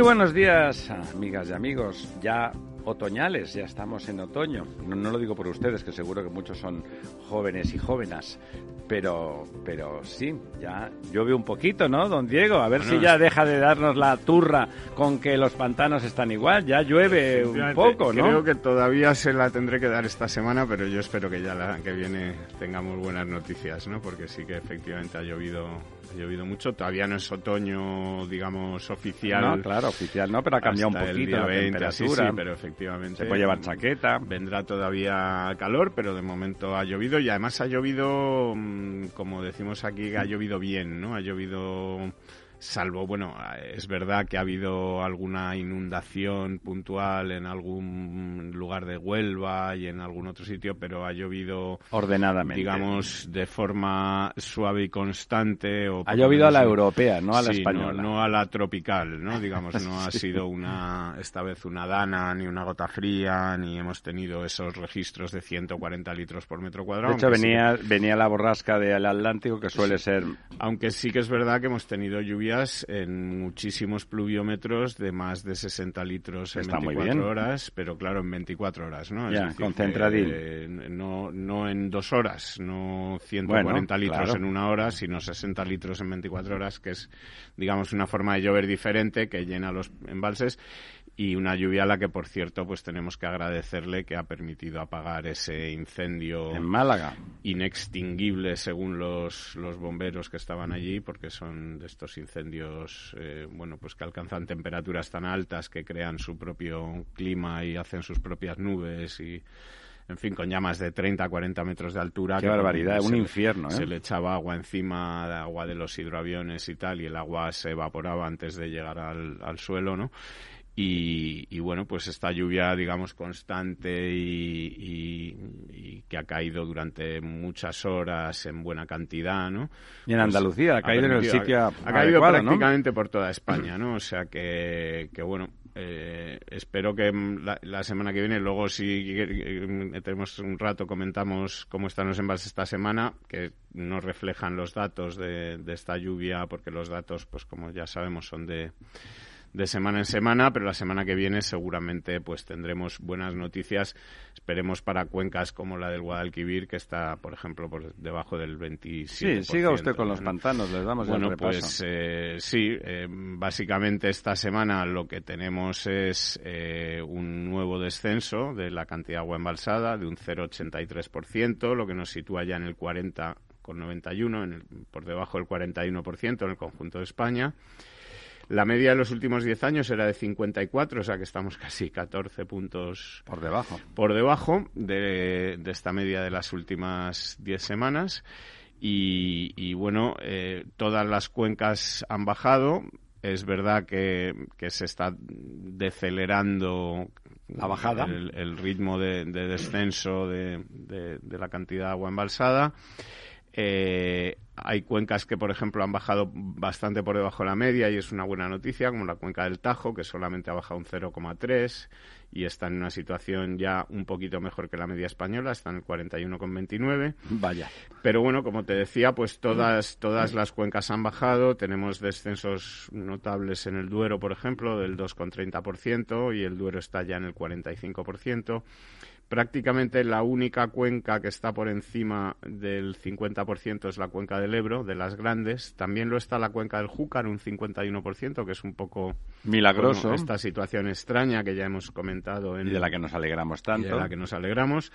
Muy buenos días, amigas y amigos. Ya otoñales, ya estamos en otoño. No, no, lo digo por ustedes, que seguro que muchos son jóvenes y jóvenes, pero, pero sí, ya llueve un poquito, ¿no, don Diego? A ver si ya deja de darnos la turra con que los pantanos están igual, ya llueve un poco, ¿no? Creo que todavía se la tendré que dar esta semana, pero yo espero que ya la que viene tengamos buenas noticias, ¿no? Porque sí que efectivamente ha llovido ha llovido mucho. Todavía no es otoño, digamos, oficial. No, claro, oficial no, pero ha cambiado un poquito el día 20, la temperatura. Sí, pero efectivamente. Se puede llevar chaqueta. Vendrá todavía calor, pero de momento ha llovido y además ha llovido, como decimos aquí, ha llovido bien, ¿no? Ha llovido salvo, bueno, es verdad que ha habido alguna inundación puntual en algún lugar de Huelva y en algún otro sitio, pero ha llovido ordenadamente, digamos, de forma suave y constante. O ha llovido a la europea, no a la española. No, no, a la tropical, ¿no? Digamos, no ha sido una, esta vez una dana, ni una gota fría, ni hemos tenido esos registros de 140 litros por metro cuadrado. De hecho, venía, sí, venía la borrasca del Atlántico, que suele ser... Aunque sí que es verdad que hemos tenido lluvia en muchísimos pluviómetros de más de 60 litros en Está 24 horas, pero claro, en 24 horas, ¿no? Ya, concentradín. Eh, no, no en dos horas, no 140 bueno, litros claro. en una hora, sino 60 litros en 24 horas, que es, digamos, una forma de llover diferente que llena los embalses y una lluvia a la que, por cierto, pues tenemos que agradecerle que ha permitido apagar ese incendio en Málaga inextinguible según los, los bomberos que estaban allí, porque son de estos incendios, eh, bueno, pues que alcanzan temperaturas tan altas que crean su propio clima y hacen sus propias nubes y en fin, con llamas de 30 a 40 metros de altura. Qué barbaridad, es un infierno. ¿eh? Se le echaba agua encima, de agua de los hidroaviones y tal, y el agua se evaporaba antes de llegar al, al suelo, ¿no? Y, y, bueno, pues esta lluvia, digamos, constante y, y, y, que ha caído durante muchas horas en buena cantidad, ¿no? Y en Andalucía, pues, ha caído en el sitio Ha, ha caído prácticamente ¿no? por toda España, ¿no? O sea que, que bueno, eh, espero que la, la, semana que viene, luego si tenemos un rato, comentamos cómo están los embalses esta semana, que no reflejan los datos de, de esta lluvia, porque los datos, pues como ya sabemos, son de de semana en semana, pero la semana que viene seguramente pues tendremos buenas noticias. Esperemos para cuencas como la del Guadalquivir, que está, por ejemplo, por debajo del 27%. Sí, siga usted con los pantanos, les damos bueno, el repaso. pues eh, sí, eh, básicamente esta semana lo que tenemos es eh, un nuevo descenso de la cantidad de agua embalsada de un 0,83%, lo que nos sitúa ya en el 40,91, en el, por debajo del 41% en el conjunto de España. La media de los últimos 10 años era de 54, o sea que estamos casi 14 puntos por debajo, por debajo de, de esta media de las últimas 10 semanas. Y, y bueno, eh, todas las cuencas han bajado. Es verdad que, que se está decelerando la bajada, el, el ritmo de, de descenso de, de, la cantidad de agua embalsada. Eh, hay cuencas que, por ejemplo, han bajado bastante por debajo de la media y es una buena noticia, como la cuenca del Tajo, que solamente ha bajado un 0,3 y está en una situación ya un poquito mejor que la media española, está en el 41,29. Vaya. Pero bueno, como te decía, pues todas, todas las cuencas han bajado. Tenemos descensos notables en el Duero, por ejemplo, del 2,30% y el Duero está ya en el 45% prácticamente la única cuenca que está por encima del 50% es la cuenca del Ebro, de las grandes. También lo está la cuenca del Júcar, un 51%, que es un poco milagroso. Bueno, esta situación extraña que ya hemos comentado. En, y de la que nos alegramos tanto. de la que nos alegramos.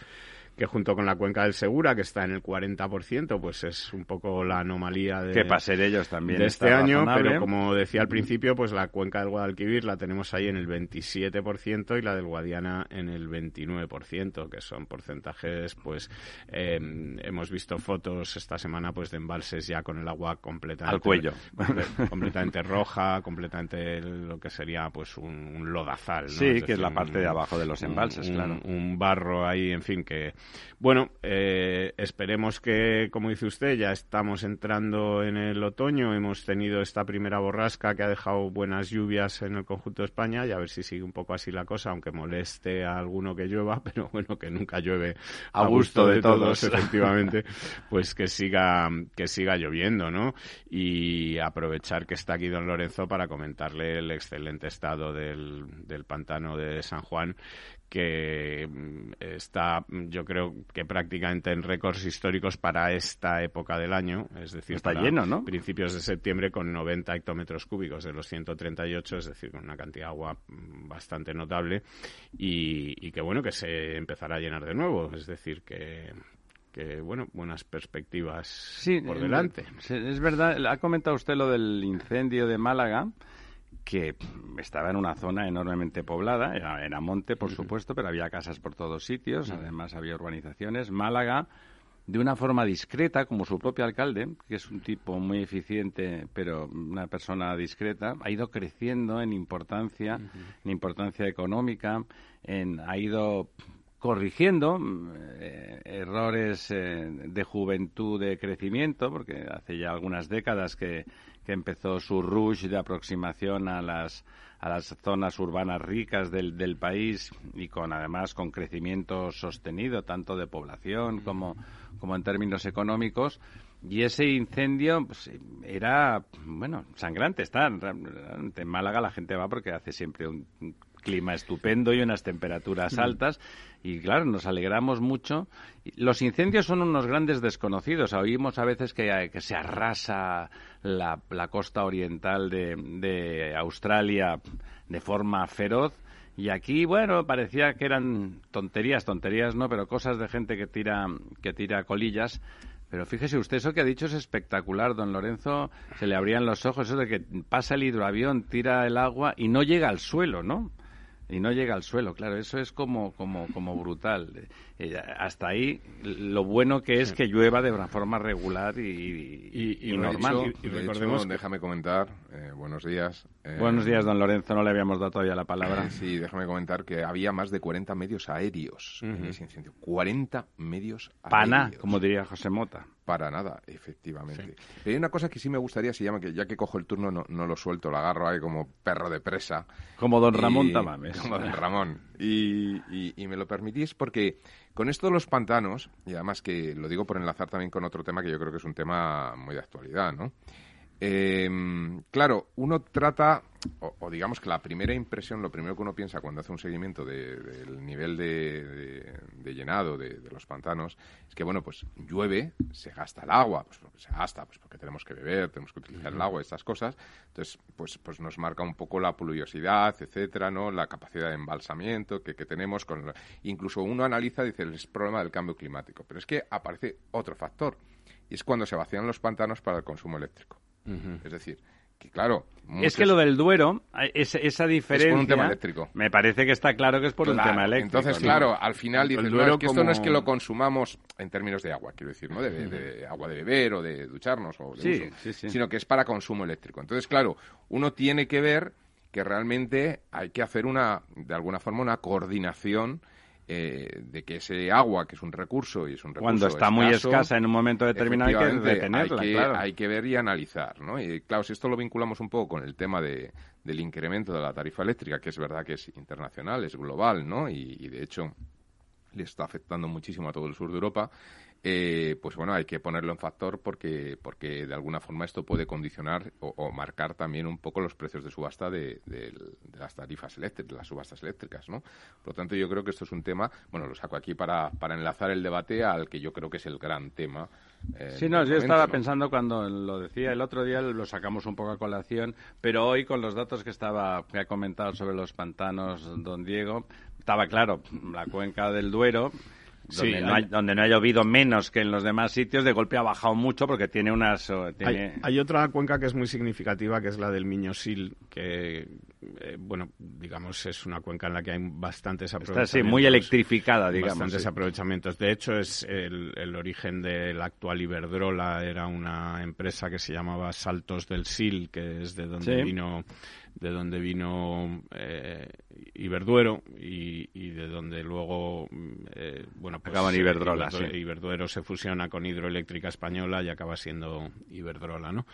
Que junto con la cuenca del Segura, que está en el 40%, pues es un poco la anomalía de, que pasen ellos también de este año, pero como decía al principio, pues la cuenca del Guadalquivir la tenemos ahí en el 27% y la del Guadiana en el 29%, que son porcentajes, pues eh, hemos visto fotos esta semana pues de embalses ya con el agua completamente al cuello, completamente roja, completamente lo que sería pues un, lodazal, ¿no? Sí, que es la parte de abajo de los embalses, claro. Un barro ahí, en fin, que bueno, eh, esperemos que, como dice usted, ya estamos entrando en el otoño, hemos tenido esta primera borrasca que ha dejado buenas lluvias en el conjunto de España y a ver si sigue un poco así la cosa, aunque moleste a alguno que llueva, pero bueno, que nunca llueve a, gusto, de, todos, efectivamente, pues que siga, que siga lloviendo, ¿no? Y aprovechar que está aquí don Lorenzo para comentarle el excelente estado del, del pantano de San Juan que mm, está, yo creo que prácticamente en récords históricos para esta época del año, es decir, está lleno, ¿no? Principios de septiembre con 90 hectómetros cúbicos de los 138, es decir, con una cantidad de agua mm, bastante notable y, que bueno, que se empezará a llenar de nuevo, es decir, que, que bueno, buenas perspectivas por delante. Es verdad, ha comentado usted lo del incendio de Málaga que estaba en una zona enormemente poblada, era, monte, por supuesto, pero había casas por todos sitios, además había urbanizaciones. Málaga, de una forma discreta, como su propio alcalde, que es un tipo muy eficiente, pero una persona discreta, ha ido creciendo en importancia, en importancia económica, en, ha ido corrigiendo eh, errores eh, de juventud de crecimiento, porque hace ya algunas décadas que que empezó su rush de aproximación a las a las zonas urbanas ricas del, del país y con además con crecimiento sostenido tanto de población como, como en términos económicos. Y ese incendio pues, era bueno sangrante está en Málaga la gente va porque hace siempre un clima estupendo y unas temperaturas altas. Y claro, nos alegramos mucho. Los incendios son unos grandes desconocidos. Oímos a veces que, que se arrasa la, la costa oriental de, de Australia de forma feroz. Y aquí, bueno, parecía que eran tonterías, tonterías no, pero cosas de gente que tira, que tira colillas. Pero fíjese usted, eso que ha dicho es espectacular, don Lorenzo. Se le abrían los ojos, eso de que pasa el hidroavión, tira el agua y no llega al suelo, ¿no? Y no llega al suelo, claro, eso es como, como, como brutal. Eh, hasta ahí, lo bueno que es que llueva de una forma regular y, y, normal. y, recordemos, déjame comentar, eh, buenos días. Eh, buenos días, don Lorenzo, no le habíamos dado todavía la palabra. sí, déjame comentar que había más de 40 medios aéreos en ese incendio. 40 medios aéreos. Pana, como diría José Mota. Para nada, efectivamente. hay una cosa que sí me gustaría, se llama que ya que cojo el turno no, no lo suelto, lo agarro ahí como perro de presa. Como don Ramón Tamames. Como don Ramón. Y, y, me lo permitís porque con esto de los pantanos, y además que lo digo por enlazar también con otro tema que yo creo que es un tema muy de actualidad, ¿no? Eh, claro, uno trata, o, digamos que la primera impresión, lo primero que uno piensa cuando hace un seguimiento del nivel de, llenado de, los pantanos, es que, bueno, pues llueve, se gasta el agua, pues porque se gasta, pues porque tenemos que beber, tenemos que utilizar el agua, estas cosas. Entonces, pues, pues nos marca un poco la pluviosidad, etcétera, ¿no? La capacidad de embalsamiento que, tenemos. Con, incluso uno analiza, dice, el problema del cambio climático. Pero es que aparece otro factor, y es cuando se vacían los pantanos para el consumo eléctrico. Es decir, que claro. Es que lo del Duero, esa diferencia. Es por un tema eléctrico. Me parece que está claro que es por un tema eléctrico. Entonces, claro, al final dices, no, que esto no es que lo consumamos en términos de agua, quiero decir, ¿no? De, agua de beber o de ducharnos o de uso, sino que es para consumo eléctrico. Entonces, claro, uno tiene que ver que realmente hay que hacer una, de alguna forma, una coordinación eh, de que ese agua, que es un recurso y es un recurso Cuando está muy escasa en un momento determinado hay que detenerla, hay que, hay que ver y analizar, ¿no? Y claro, si esto lo vinculamos un poco con el tema de, del incremento de la tarifa eléctrica, que es verdad que es internacional, es global, ¿no? Y, y de hecho le está afectando muchísimo a todo el sur de Europa, eh, pues bueno, hay que ponerlo en factor porque, porque de alguna forma esto puede condicionar o, marcar también un poco los precios de subasta de, las tarifas eléctricas, de las subastas eléctricas, ¿no? Por lo tanto, yo creo que esto es un tema, bueno, lo saco aquí para, para enlazar el debate al que yo creo que es el gran tema. Eh, sí, no, yo estaba pensando cuando lo decía el otro día, lo sacamos un poco a colación, pero hoy con los datos que estaba que ha comentado sobre los pantanos don Diego, estaba claro, la cuenca del Duero donde, no donde, no ha llovido menos que en los demás sitios, de golpe ha bajado mucho porque tiene unas... Hay, otra cuenca que es muy significativa, que es la del Miño-Sil, que, eh, bueno, digamos, es una cuenca en la que hay bastantes aprovechamientos. Está, muy electrificada, digamos. Bastantes aprovechamientos. De hecho, es el, el, origen de la actual Iberdrola, era una empresa que se llamaba Saltos del Sil, que es de donde vino de donde vino eh, Iberduero y, de donde luego eh, bueno pues Acaban Iberdrola, Iberduero se fusiona con Hidroeléctrica Española y acaba siendo Iberdrola, ¿no?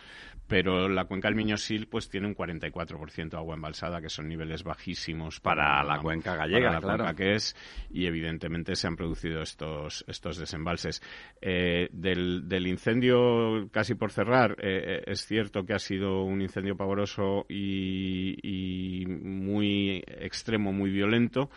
Pero la cuenca del Miño-Sil pues tiene un 44% agua embalsada, que son niveles bajísimos para, la cuenca gallega, la claro. cuenca que es y evidentemente se han producido estos estos desembalses. Eh, del, del, incendio casi por cerrar, eh, es cierto que ha sido un incendio pavoroso y, y muy extremo, muy violento,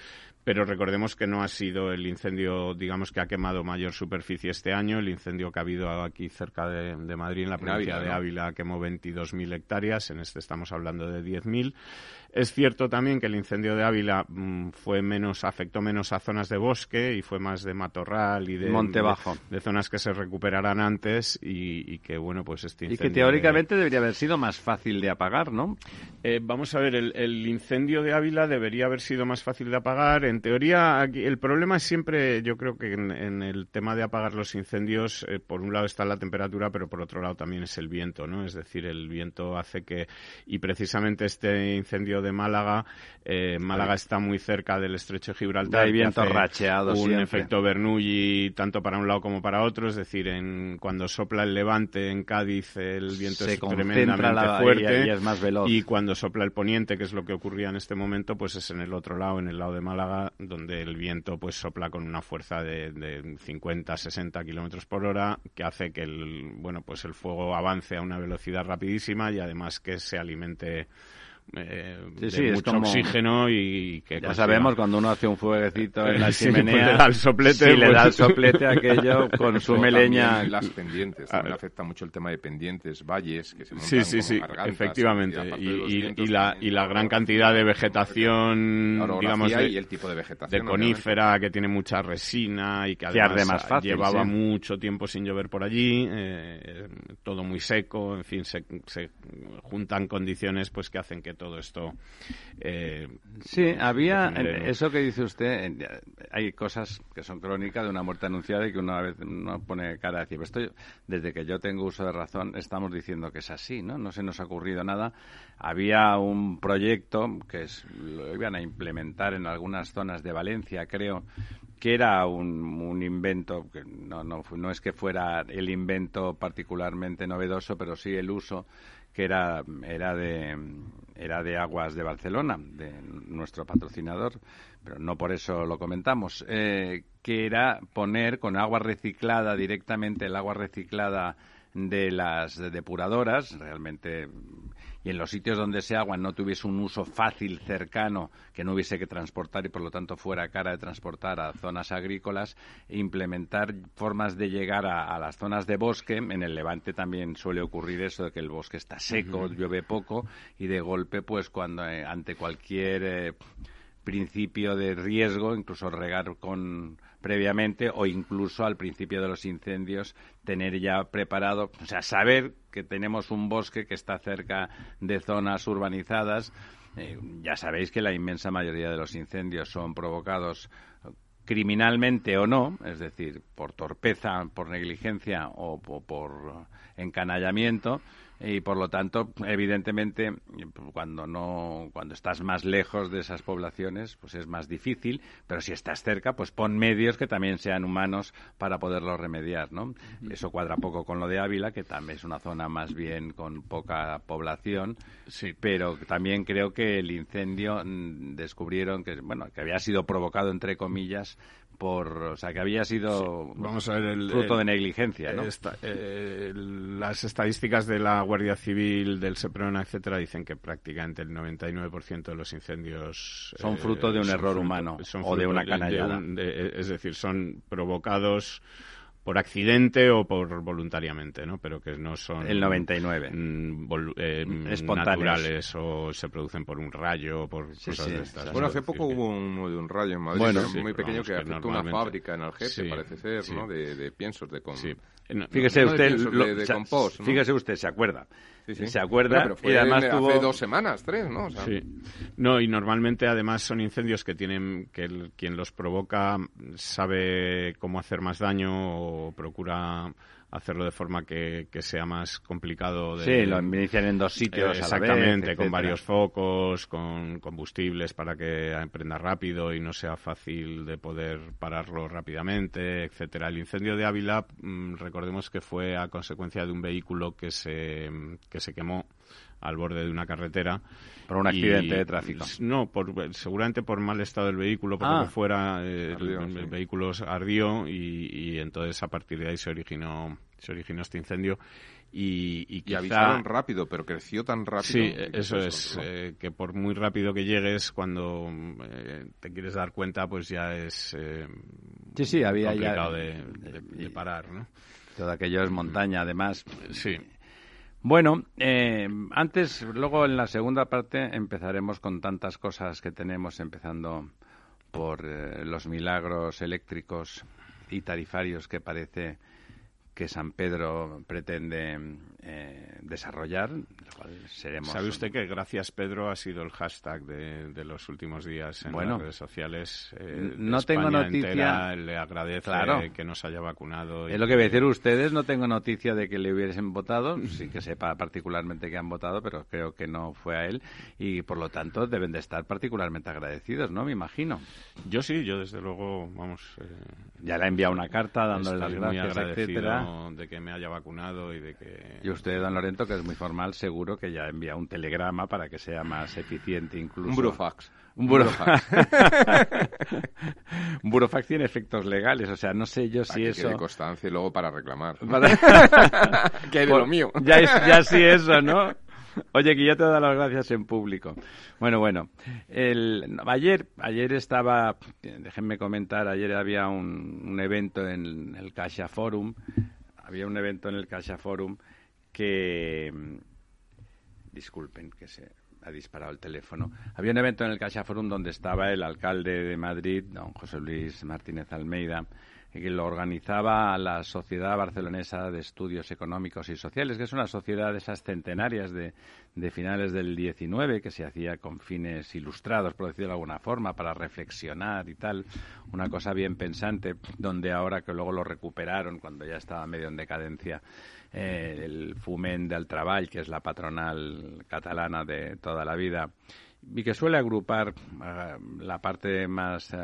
pero recordemos que no ha sido el incendio, digamos, que ha quemado mayor superficie este año. El incendio que ha habido aquí cerca de, Madrid, en la provincia de Ávila, quemó 22.000 hectáreas. En este estamos hablando de 10.000. Es cierto también que el incendio de Ávila mm, fue menos, afectó menos a zonas de bosque y fue más de matorral y de monte bajo, de, zonas que se recuperarán antes y, que bueno, pues este incendio y que teóricamente debería haber sido más fácil de apagar, ¿no? Eh, vamos a ver, el, incendio de Ávila debería haber sido más fácil de apagar. En teoría, aquí, el problema es siempre, yo creo que en, el tema de apagar los incendios, eh, por un lado está la temperatura, pero por otro lado también es el viento, ¿no? Es decir, el viento hace que y precisamente este incendio de Málaga. Eh, Málaga está muy cerca del estrecho de Gibraltar. Hay viento racheado. Un efecto Bernoulli tanto para un lado como para otro. Es decir, en, cuando sopla el levante en Cádiz el viento es tremendamente fuerte. Y, es más veloz. y cuando sopla el poniente, que es lo que ocurría en este momento, pues es en el otro lado, en el lado de Málaga, donde el viento pues sopla con una fuerza de, de 50, 60 kilómetros por hora, que hace que el, bueno, pues el fuego avance a una velocidad rapidísima y además que se alimente eh, de mucho oxígeno y que ya sabemos cuando uno hace un fueguecito en la chimenea pues le da el soplete si le da el pues. soplete aquello consume leña. las pendientes también ah. afecta mucho el tema de pendientes valles que se montan sí sí sí efectivamente. y, la y la gran cantidad de vegetación digamos de, y el tipo de vegetación de conífera que tiene mucha resina y que además más fácil, llevaba mucho tiempo sin llover por allí eh, todo muy seco en fin se, se juntan condiciones pues que hacen que todo esto. Eh, sí, había eso que dice usted. Hay cosas que son crónicas de una muerte anunciada y que una vez no pone cara a decir, esto, desde que yo tengo uso de razón, estamos diciendo que es así, ¿no? No se nos ha ocurrido nada. Había un proyecto que es, lo iban a implementar en algunas zonas de Valencia, creo, que era un, un, invento, que no, no, no es que fuera el invento particularmente novedoso, pero sí el uso que era, era, de, era de Aguas de Barcelona, de nuestro patrocinador, pero no por eso lo comentamos, eh, que era poner con agua reciclada directamente el agua reciclada de las depuradoras, realmente y en los sitios donde ese agua no tuviese un uso fácil, cercano, que no hubiese que transportar y por lo tanto fuera cara de transportar a zonas agrícolas, implementar formas de llegar a, las zonas de bosque. En el Levante también suele ocurrir eso de que el bosque está seco, llueve poco y de golpe, pues cuando eh, ante cualquier eh, principio de riesgo, incluso regar con previamente o incluso al principio de los incendios tener ya preparado, o sea, saber que tenemos un bosque que está cerca de zonas urbanizadas. Eh, ya sabéis que la inmensa mayoría de los incendios son provocados criminalmente o no, es decir, por torpeza, por negligencia o por encanallamiento, y por lo tanto, evidentemente, cuando no, cuando estás más lejos de esas poblaciones, pues es más difícil, pero si estás cerca, pues pon medios que también sean humanos para poderlo remediar, ¿no? Eso cuadra poco con lo de Ávila, que también es una zona más bien con poca población, sí. pero también creo que el incendio mm, descubrieron que, bueno, que había sido provocado entre comillas por, o sea, que había sido Vamos a ver el, fruto de negligencia, ¿no? Eh, las estadísticas de la Guardia Civil, del SEPRONA, etcétera, dicen que prácticamente el 99% de los incendios son fruto de un eh, error humano o de una canallada. es decir, son provocados por accidente o por voluntariamente, ¿no? Pero que no son el 99 mm, eh, naturales o se producen por un rayo o por cosas de estas. Bueno, hace poco hubo uno de un rayo en Madrid, bueno, muy pequeño que afectó una fábrica en Algete, parece ser, ¿no? De, de, piensos de con... fíjese usted, fíjese usted, se acuerda. Se acuerda y además tuvo... hace dos semanas, tres, ¿no? sí. No, y normalmente además son incendios que tienen que quien los provoca sabe cómo hacer más daño o procura hacerlo de forma que, sea más complicado. De, sí, lo inician en dos sitios. exactamente, con varios focos, con combustibles para que emprenda rápido y no sea fácil de poder pararlo rápidamente, etcétera. El incendio de Ávila, mm, recordemos que fue a consecuencia de un vehículo que se, que se quemó al borde de una carretera. Por un accidente de tráfico. No, por, seguramente por mal estado del vehículo, por lo que ah. fuera, eh, el, vehículo ardió y, entonces a partir de ahí se originó, se originó este incendio. Y, y, avisaron rápido, pero creció tan rápido. Sí, eso es, eh, que por muy rápido que llegues, cuando eh, te quieres dar cuenta, pues ya es sí, sí, había complicado de, de, parar, ¿no? Todo aquello es montaña, además. Sí. Bueno, eh, antes, luego en la segunda parte empezaremos con tantas cosas que tenemos, empezando por eh, los milagros eléctricos y tarifarios que parece que San Pedro pretende eh, desarrollar, seremos... ¿Sabe usted que gracias Pedro ha sido el hashtag de, los últimos días en las redes sociales? Eh, no tengo noticia... le agradece que nos haya vacunado. Es lo que voy a decir ustedes, no tengo noticia de que le hubiesen votado, sí que sepa particularmente que han votado, pero creo que no fue a él y por lo tanto deben de estar particularmente agradecidos, ¿no? Me imino. Yo sí, yo desde luego, vamos... Eh, ya le ha enviado una carta dándole las gracias, etcétera de que me haya vacunado y de que... Y usted, don Lorento, que es muy formal, seguro que ya envía un telegrama para que sea más eficiente incluso. Un burofax. Un burofax. un burofax tiene efectos legales, o sea, no sé yo si eso... Que constancia y luego para reclamar. que hay de lo mío. ya, es, ya sí eso, ¿no? Oye, que yo te doy las gracias en público. Bueno, bueno. El, ayer, ayer estaba, déjenme comentar, ayer había un, un evento en el Caixa Forum había un evento en el Caixa Forum que disculpen que se ha disparado el teléfono. Había un evento en el Caixa Forum donde estaba el alcalde de Madrid, don José Luis Martínez Almeida, que lo organizaba la Sociedad Barcelonesa de Estudios Económicos y Sociales, que es una sociedad de esas centenarias de, de finales del 19, que se hacía con fines ilustrados, por decirlo de alguna forma, para reflexionar y tal, una cosa bien pensante, donde ahora que luego lo recuperaron cuando ya estaba medio en decadencia, eh, el Fumen del Treball, que es la patronal catalana de toda la vida, y que suele agrupar eh, la parte más... Eh,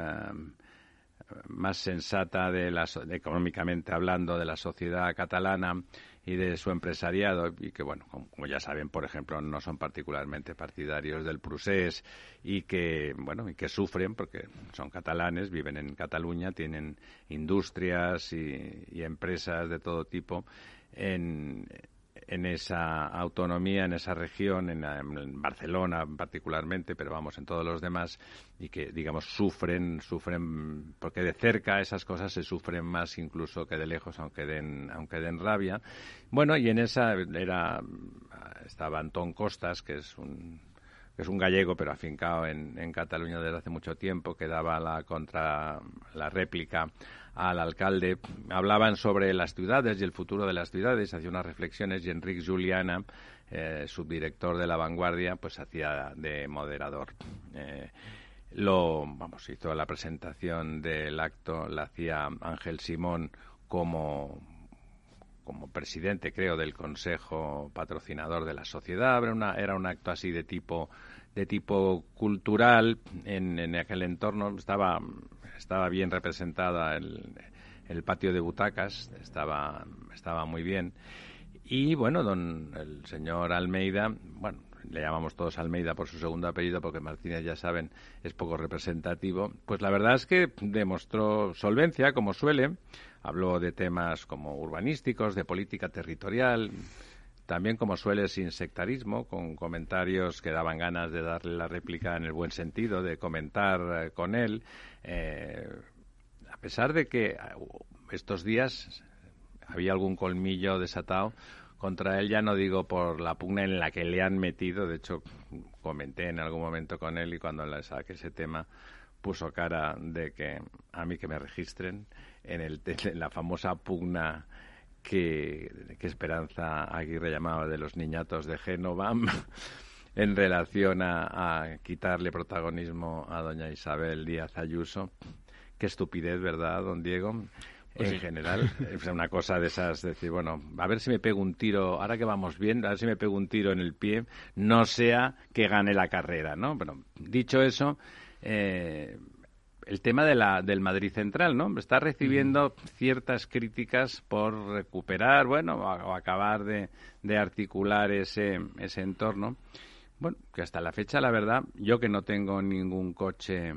más sensata de la, económicamente hablando de la sociedad catalana y de su empresariado y que bueno como, ya saben por ejemplo no son particularmente partidarios del procés y que bueno y que sufren porque son catalanes viven en Cataluña tienen industrias y empresas de todo tipo en, en esa autonomía, en esa región, en, Barcelona particularmente, pero vamos, en todos los demás, y que, digamos, sufren, sufren, porque de cerca esas cosas se sufren más incluso que de lejos, aunque den, aunque den rabia. Bueno, y en esa era, estaba Antón Costas, que es un que es un gallego, pero afincado en, en Cataluña desde hace mucho tiempo, que daba la contra la réplica al alcalde. Hablaban sobre las ciudades y el futuro de las ciudades, hacía unas reflexiones y Enrique Juliana, eh, subdirector de La Vanguardia, pues hacía de moderador. Eh, lo, vamos, hizo la presentación del acto, la hacía Ángel Simón como como presidente, creo, del Consejo Patrocinador de la Sociedad. Era, un acto así de tipo de tipo cultural en, en aquel entorno. Estaba estaba bien representada el, el patio de butacas, estaba, estaba muy bien. Y bueno, don el señor Almeida, bueno, le llamamos todos Almeida por su segundo apellido porque Martínez, ya saben, es poco representativo, pues la verdad es que demostró solvencia, como suele. Habló de temas como urbanísticos, de política territorial, también como suele sin sectarismo, con comentarios que daban ganas de darle la réplica en el buen sentido, de comentar eh, con él. Eh, a pesar de que uh, estos días había algún colmillo desatado contra él, ya no digo por la pugna en la que le han metido, de hecho comenté en algún momento con él y cuando le saqué ese tema puso cara de que a mí que me registren en, el, en la famosa pugna que, Esperanza Aguirre llamaba de los niñatos de Génova en relación a, quitarle protagonismo a doña Isabel Díaz Ayuso. Qué estupidez, ¿verdad, don Diego? Pues en general, es una cosa de esas, decir, bueno, a ver si me pego un tiro, ahora que vamos bien, a ver si me pego un tiro en el pie, no sea que gane la carrera, ¿no? Bueno, dicho eso, eh, el tema de la, del Madrid Central, ¿no? Está recibiendo ciertas críticas por recuperar, bueno, o, acabar de, de, articular ese, ese entorno. Bueno, que hasta la fecha, la verdad, yo que no tengo ningún coche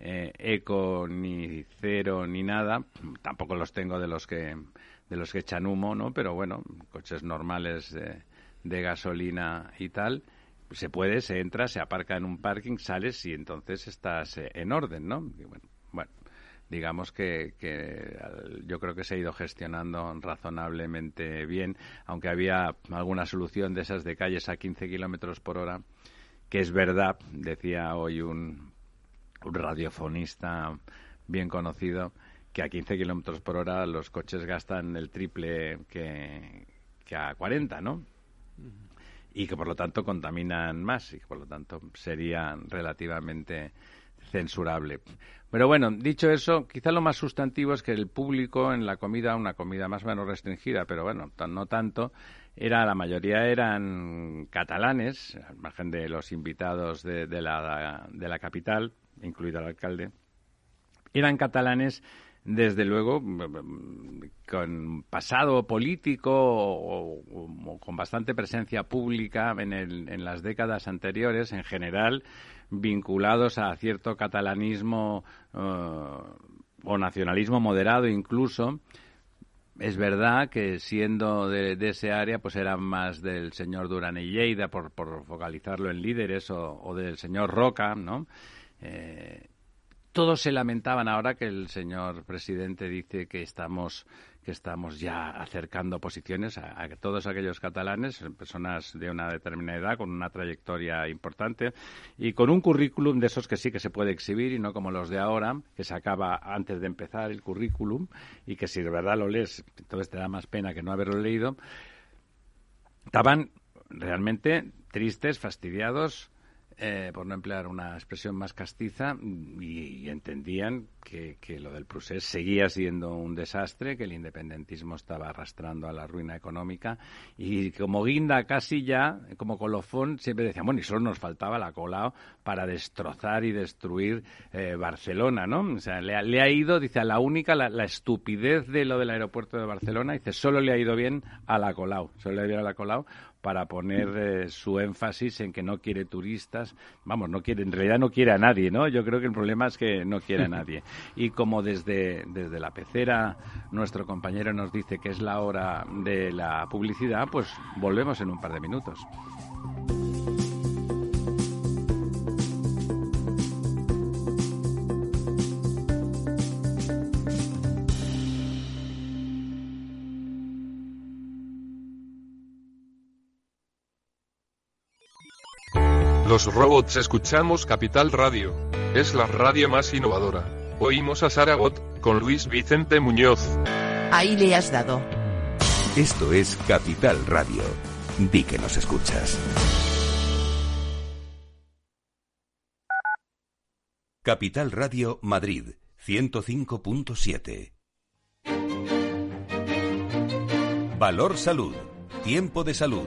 eh, eco ni cero ni nada, tampoco los tengo de los que de los que echan humo, ¿no? Pero bueno, coches normales de, gasolina y tal se puede, se entra, se aparca en un parking, sales y entonces estás eh, en orden, ¿no? bueno, digamos que, yo creo que se ha ido gestionando razonablemente bien, aunque había alguna solución de esas de calles a 15 kilómetros por hora, que es verdad, decía hoy un, radiofonista bien conocido, que a 15 kilómetros por hora los coches gastan el triple que, que a 40, ¿no? y que por lo tanto contaminan más y que por lo tanto sería relativamente censurable. Pero bueno, dicho eso, quizá lo más sustantivo es que el público en la comida, una comida más o menos restringida, pero bueno, no tanto, era la mayoría eran catalanes, al margen de los invitados de, de, la, de la capital, incluido el alcalde, eran catalanes desde luego, con pasado político o, con bastante presencia pública en, en, las décadas anteriores, en general, vinculados a cierto catalanismo eh, o nacionalismo moderado incluso. Es verdad que siendo de, ese área, pues eran más del señor Durán y Lleida, por, por focalizarlo en líderes, o, o del señor Roca, ¿no? Eh, todos se lamentaban ahora que el señor presidente dice que estamos que estamos ya acercando posiciones a, todos aquellos catalanes, personas de una determinada edad, con una trayectoria importante y con un currículum de esos que sí que se puede exhibir y no como los de ahora, que se acaba antes de empezar el currículum y que si de verdad lo lees, entonces te da más pena que no haberlo leído. Estaban realmente tristes, fastidiados, eh, por no emplear una expresión más castiza, y, entendían que, lo del procés seguía siendo un desastre, que el independentismo estaba arrastrando a la ruina económica, y como guinda casi ya, como colofón, siempre decían, bueno, y solo nos faltaba la cola para destrozar y destruir eh, Barcelona, ¿no? O sea, le, ha ido, dice, a la única, la, estupidez de lo del aeropuerto de Barcelona, dice, solo le ha ido bien a la Colau, solo le ha ido bien a la Colau, para poner eh, su énfasis en que no quiere turistas. Vamos, no quiere, en realidad no quiere a nadie, ¿no? Yo creo que el problema es que no quiere a nadie. Y como desde, desde la pecera nuestro compañero nos dice que es la hora de la publicidad, pues volvemos en un par de minutos. Los robots escuchamos Capital Radio. Es la radio más innovadora. Oímos a Saragot, con Luis Vicente Muñoz. Ahí le has dado. Esto es Capital Radio. Di que nos escuchas. Capital Radio Madrid, 105.7. Valor Salud. Tiempo de salud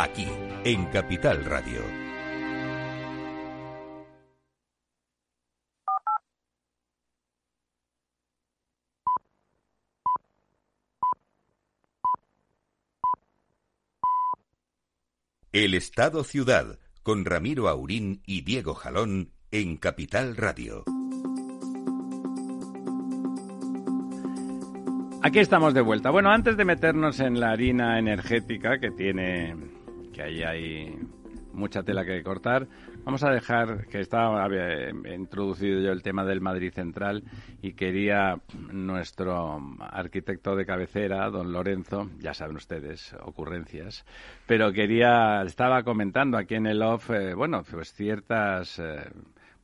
Aquí, en Capital Radio. El Estado Ciudad, con Ramiro Aurín y Diego Jalón, en Capital Radio. Aquí estamos de vuelta. Bueno, antes de meternos en la harina energética que tiene, que ahí hay mucha tela que cortar, vamos a dejar que estaba introducido yo el tema del Madrid Central y quería nuestro arquitecto de cabecera, don Lorenzo, ya saben ustedes, ocurrencias, pero quería estaba comentando aquí en el off, eh, bueno, pues ciertas eh,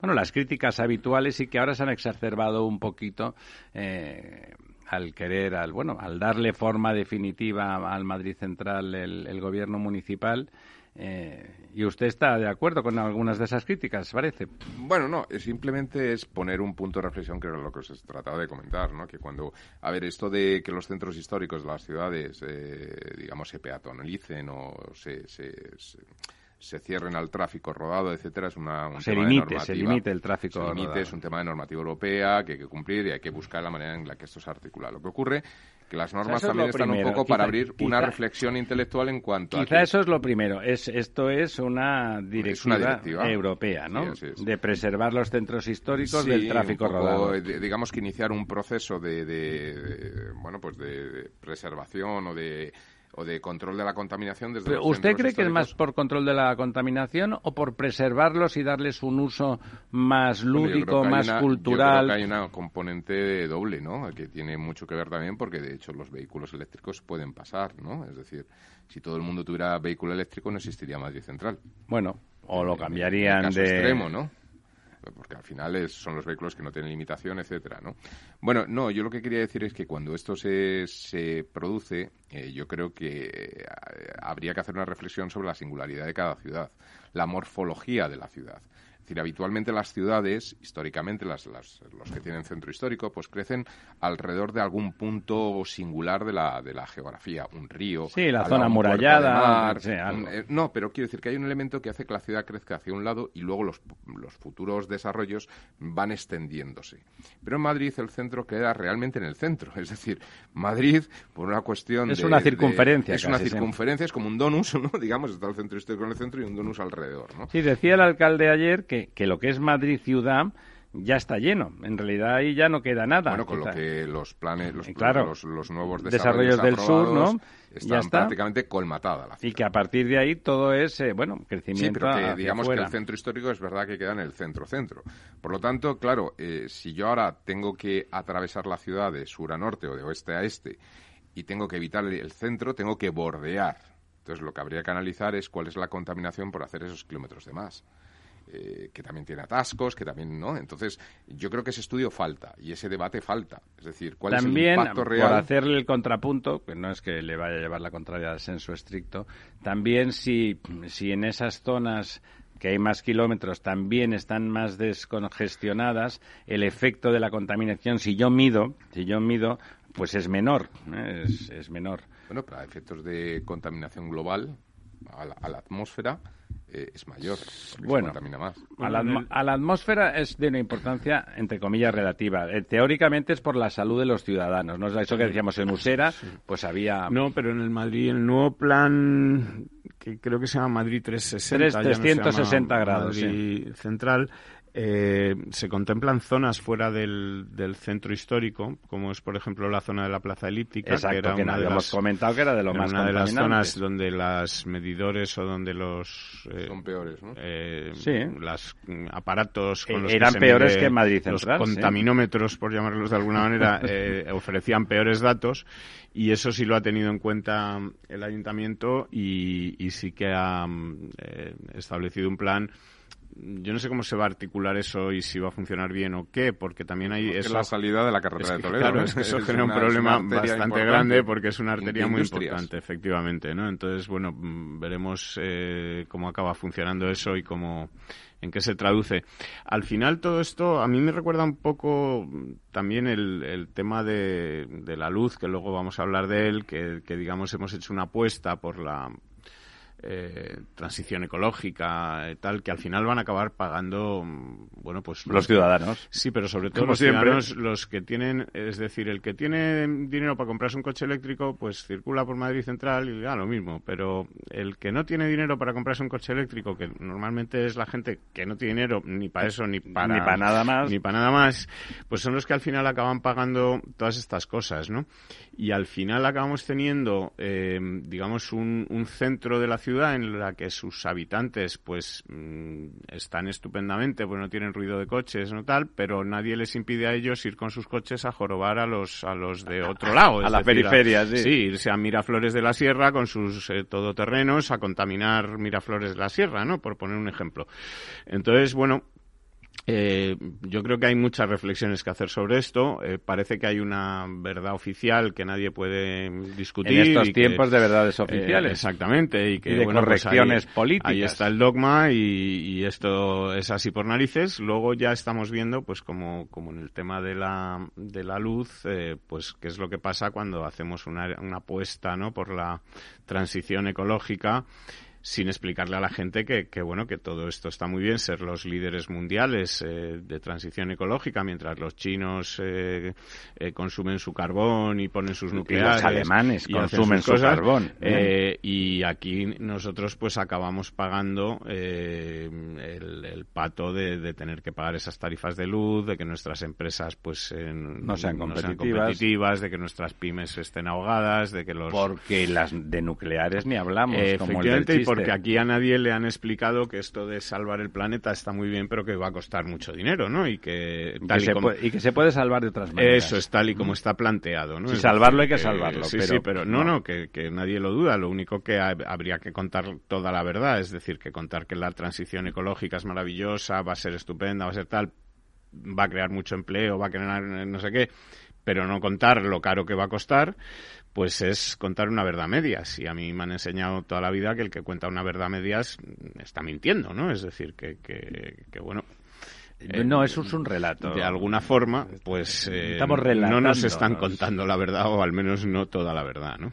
bueno, las críticas habituales y que ahora se han exacerbado un poquito eh, al querer, al bueno, al darle forma definitiva al Madrid Central el, gobierno municipal. Eh, ¿Y usted está de acuerdo con algunas de esas críticas, parece? Bueno, no, simplemente es poner un punto de reflexión que era lo que os trataba de comentar, ¿no? Que cuando, a ver, esto de que los centros históricos de las ciudades, eh, digamos, se peatonalicen o se se cierren al tráfico rodado, etcétera, es una, un se tema limite, de normativa. Se limite el tráfico se limite, es un tema de normativa europea que hay que cumplir y hay que buscar la manera en la que esto se articula. Lo que ocurre que las normas también están un poco para abrir una reflexión intelectual en cuanto a... Quizá eso es lo primero. Es, esto es una directiva, europea, ¿no? de preservar los centros históricos del tráfico rodado. digamos que iniciar un proceso de, de, bueno, pues de preservación o de o de control de la contaminación desde ¿Usted cree que es más por control de la contaminación o por preservarlos y darles un uso más lúdico, más cultural? Yo creo que hay una componente doble, ¿no? Que tiene mucho que ver también porque, de hecho, los vehículos eléctricos pueden pasar, ¿no? Es decir, si todo el mundo tuviera vehículo eléctrico no existiría Madrid Central. Bueno, o lo cambiarían de... extremo, ¿no? Porque al final son los vehículos que no tienen limitación, etcétera, ¿no? Bueno, no, yo lo que quería decir es que cuando esto se, se produce, eh, yo creo que eh, habría que hacer una reflexión sobre la singularidad de cada ciudad, la morfología de la ciudad. Es decir, habitualmente las ciudades, históricamente las, los que tienen centro histórico, pues crecen alrededor de algún punto singular de la, de la geografía, un río. Sí, la zona amurallada. Eh, no, pero quiero decir que hay un elemento que hace que la ciudad crezca hacia un lado y luego los, los futuros desarrollos van extendiéndose. Pero en Madrid el centro queda realmente en el centro. Es decir, Madrid, por una cuestión es una circunferencia. es una circunferencia, es como un donus, ¿no? Digamos, está el centro histórico en el centro y un donus alrededor, ¿no? Sí, decía el alcalde ayer que que, lo que es Madrid ciudad ya está lleno. En realidad ahí ya no queda nada. Bueno, con lo que los planes, los, los, nuevos desarrollos, del sur, ¿no? Están ya prácticamente colmatada la Y que a partir de ahí todo es, eh, bueno, crecimiento. Sí, pero que digamos que el centro histórico es verdad que queda en el centro-centro. Por lo tanto, claro, eh, si yo ahora tengo que atravesar la ciudad de sur a norte o de oeste a este y tengo que evitar el centro, tengo que bordear. Entonces, lo que habría que analizar es cuál es la contaminación por hacer esos kilómetros de más. Eh, que también tiene atascos, que también, ¿no? Entonces, yo creo que ese estudio falta y ese debate falta. Es decir, ¿cuál es el impacto real? Por hacerle el contrapunto, que no es que le vaya a llevar la contraria al senso estricto, también si, si en esas zonas que hay más kilómetros también están más descongestionadas, el efecto de la contaminación, si yo mido, si yo mido, pues es menor, ¿eh? es, es menor. Bueno, para efectos de contaminación global, a la, atmósfera eh, es mayor. Bueno, más. A, la, atmósfera es de una importancia, entre comillas, relativa. Eh, teóricamente es por la salud de los ciudadanos. ¿no? Eso que decíamos en Usera, pues había... No, pero en el Madrid, el nuevo plan, que creo que se llama Madrid 360. 360 grados. Madrid Central Eh, se contemplan zonas fuera del, del, centro histórico, como es, por ejemplo, la zona de la Plaza Elíptica, que era una de las, comentado que era de lo más una de las zonas donde las medidores o donde los eh, son peores, ¿no? Eh, sí. Los aparatos con los eran que se peores que en Madrid Central, los contaminómetros, por llamarlos de alguna manera, eh, ofrecían peores datos y eso sí lo ha tenido en cuenta el ayuntamiento y, y sí que ha eh, establecido un plan yo no sé cómo se va a articular eso y si va a funcionar bien o qué, porque también hay es la salida de la carretera de Toledo. Claro, es que eso genera un problema bastante grande porque es una arteria muy importante, efectivamente, ¿no? Entonces, bueno, mm, veremos eh, cómo acaba funcionando eso y cómo en qué se traduce. Al final todo esto a mí me recuerda un poco también el, el tema de, de, la luz, que luego vamos a hablar de él, que, que digamos hemos hecho una apuesta por la eh, transición ecológica y tal, que al final van a acabar pagando, mm, bueno, pues... Los ciudadanos. Sí, pero sobre todo los ciudadanos, los que tienen, es decir, el que tiene dinero para comprarse un coche eléctrico, pues circula por Madrid Central y da lo mismo, pero el que no tiene dinero para comprarse un coche eléctrico, que normalmente es la gente que no tiene dinero ni para eso, ni para... Ni para nada más. Ni para nada más, pues son los que al final acaban pagando todas estas cosas, ¿no? Y al final acabamos teniendo, eh, digamos, un, un centro de la ciudad en la que sus habitantes pues mm, están estupendamente, pues no tienen ruido de coches, no tal, pero nadie les impide a ellos ir con sus coches a jorobar a los a los de otro lado, a la periferia, sí. sí. irse a Miraflores de la Sierra con sus eh, todoterrenos a contaminar Miraflores de la Sierra, ¿no? Por poner un ejemplo. Entonces, bueno, eh, yo creo que hay muchas reflexiones que hacer sobre esto. Eh, parece que hay una verdad oficial que nadie puede discutir. En estos tiempos de verdades oficiales. Eh, exactamente. Y que de bueno, pues correcciones ahí, políticas. Ahí está el dogma y, y, esto es así por narices. Luego ya estamos viendo, pues como, como en el tema de la, de la luz, eh, pues qué es lo que pasa cuando hacemos una, una apuesta ¿no? por la transición ecológica sin explicarle a la gente que, que, bueno que todo esto está muy bien ser los líderes mundiales eh, de transición ecológica mientras los chinos eh, eh, consumen su carbón y ponen sus nucleares y los alemanes y consumen su cosas, carbón eh, y aquí nosotros pues acabamos pagando eh, el, el, pato de, de, tener que pagar esas tarifas de luz de que nuestras empresas pues no sean, no, competitivas. sean competitivas de que nuestras pymes estén ahogadas de que los porque las de nucleares ni hablamos como el del porque aquí a nadie le han explicado que esto de salvar el planeta está muy bien, pero que va a costar mucho dinero, ¿no? Y que, tal y, y, como, puede, y que se puede salvar de otras maneras. Eso es tal y como está planteado, ¿no? Si salvarlo hay que salvarlo. Sí, pero, sí, pero no, no, que, que, nadie lo duda. Lo único que ha, habría que contar toda la verdad, es decir, que contar que la transición ecológica es maravillosa, va a ser estupenda, va a ser tal, va a crear mucho empleo, va a crear no sé qué, pero no contar lo caro que va a costar, pues es contar una verdad medias. Y a mí me han enseñado toda la vida que el que cuenta una verdad medias está mintiendo, ¿no? Es decir, que, que, que bueno. Eh, no, eso es un relato. De alguna forma, pues eh, Estamos no nos están contando la verdad, o al menos no toda la verdad, ¿no?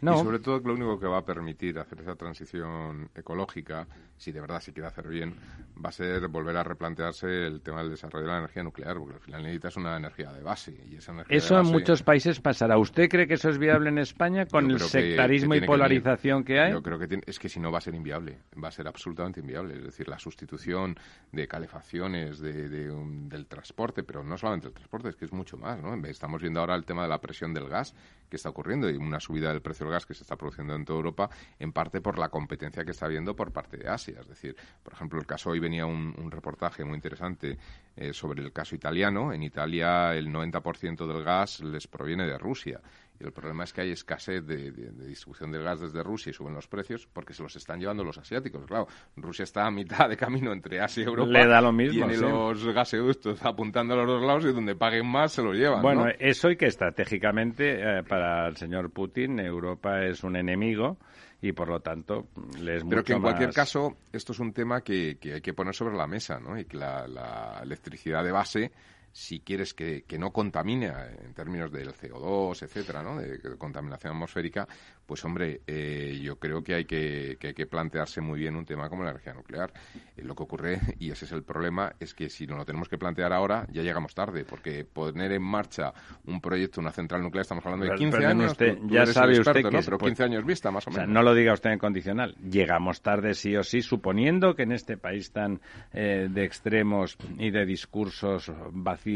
No. Y sobre todo que lo único que va a permitir hacer esa transición ecológica, si de verdad se quiere hacer bien, va a ser volver a replantearse el tema del desarrollo de la energía nuclear, porque al final necesitas una energía de base. Y esa energía eso base, en muchos países pasará. ¿Usted cree que eso es viable en España con el sectarismo que, que y polarización que, que, hay? Yo creo que tiene, es que si no va a ser inviable, va a ser absolutamente inviable. Es decir, la sustitución de calefacciones, de, de um, del transporte, pero no solamente el transporte, es que es mucho más. ¿no? Estamos viendo ahora el tema de la presión del gas que está ocurriendo y una subida del precio del gas que se está produciendo en toda Europa, en parte por la competencia que está habiendo por parte de Asia. Es decir, por ejemplo, el caso hoy venía un, un reportaje muy interesante eh, sobre el caso italiano. En Italia el 90% del gas les proviene de Rusia. Y el problema es que hay escasez de, de, de, distribución del gas desde Rusia y suben los precios porque se los están llevando los asiáticos. Claro, Rusia está a mitad de camino entre Asia y Europa. Le da lo mismo. Tiene sí. los gaseoductos apuntando a los dos lados y donde paguen más se los llevan. Bueno, ¿no? eso y que estratégicamente eh, para el señor Putin Europa es un enemigo y por lo tanto le es Pero mucho que en más... cualquier caso esto es un tema que, que, hay que poner sobre la mesa, ¿no? Y que la, la electricidad de base si quieres que, que, no contamine eh, en términos del CO2, etcétera, ¿no? de, contaminación atmosférica, pues hombre, eh, yo creo que hay que, que, hay que plantearse muy bien un tema como la energía nuclear. Eh, lo que ocurre, y ese es el problema, es que si no lo tenemos que plantear ahora, ya llegamos tarde, porque poner en marcha un proyecto, una central nuclear, estamos hablando de 15 años. ya sabe usted que ¿no? Pero 15 años vista, más o menos. no lo diga usted en condicional. Llegamos tarde sí o sí, suponiendo que en este país tan de extremos y de discursos vacíos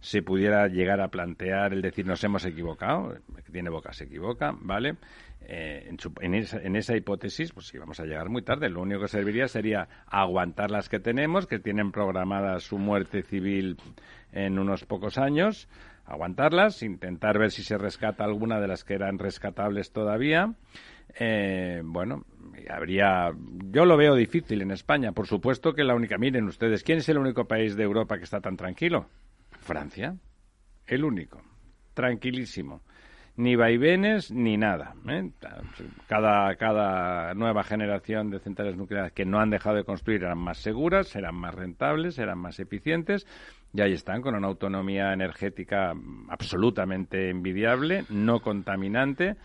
se pudiera llegar a plantear el decir nos hemos equivocado, que tiene boca se equivoca, ¿vale? Eh, en, esa, hipótesis, pues sí, vamos a llegar muy tarde. Lo único que serviría sería aguantar las que tenemos, que tienen programada su muerte civil en unos pocos años, aguantarlas, intentar ver si se rescata alguna de las que eran rescatables todavía. Eh, bueno, habría. Yo lo veo difícil en España. Por supuesto que la única. Miren ustedes, ¿quién es el único país de Europa que está tan tranquilo? Francia. El único. Tranquilísimo. Ni vaivenes ni nada. ¿eh? Cada, cada nueva generación de centrales nucleares que no han dejado de construir eran más seguras, serán más rentables, serán más eficientes. Y ahí están, con una autonomía energética absolutamente envidiable, no contaminante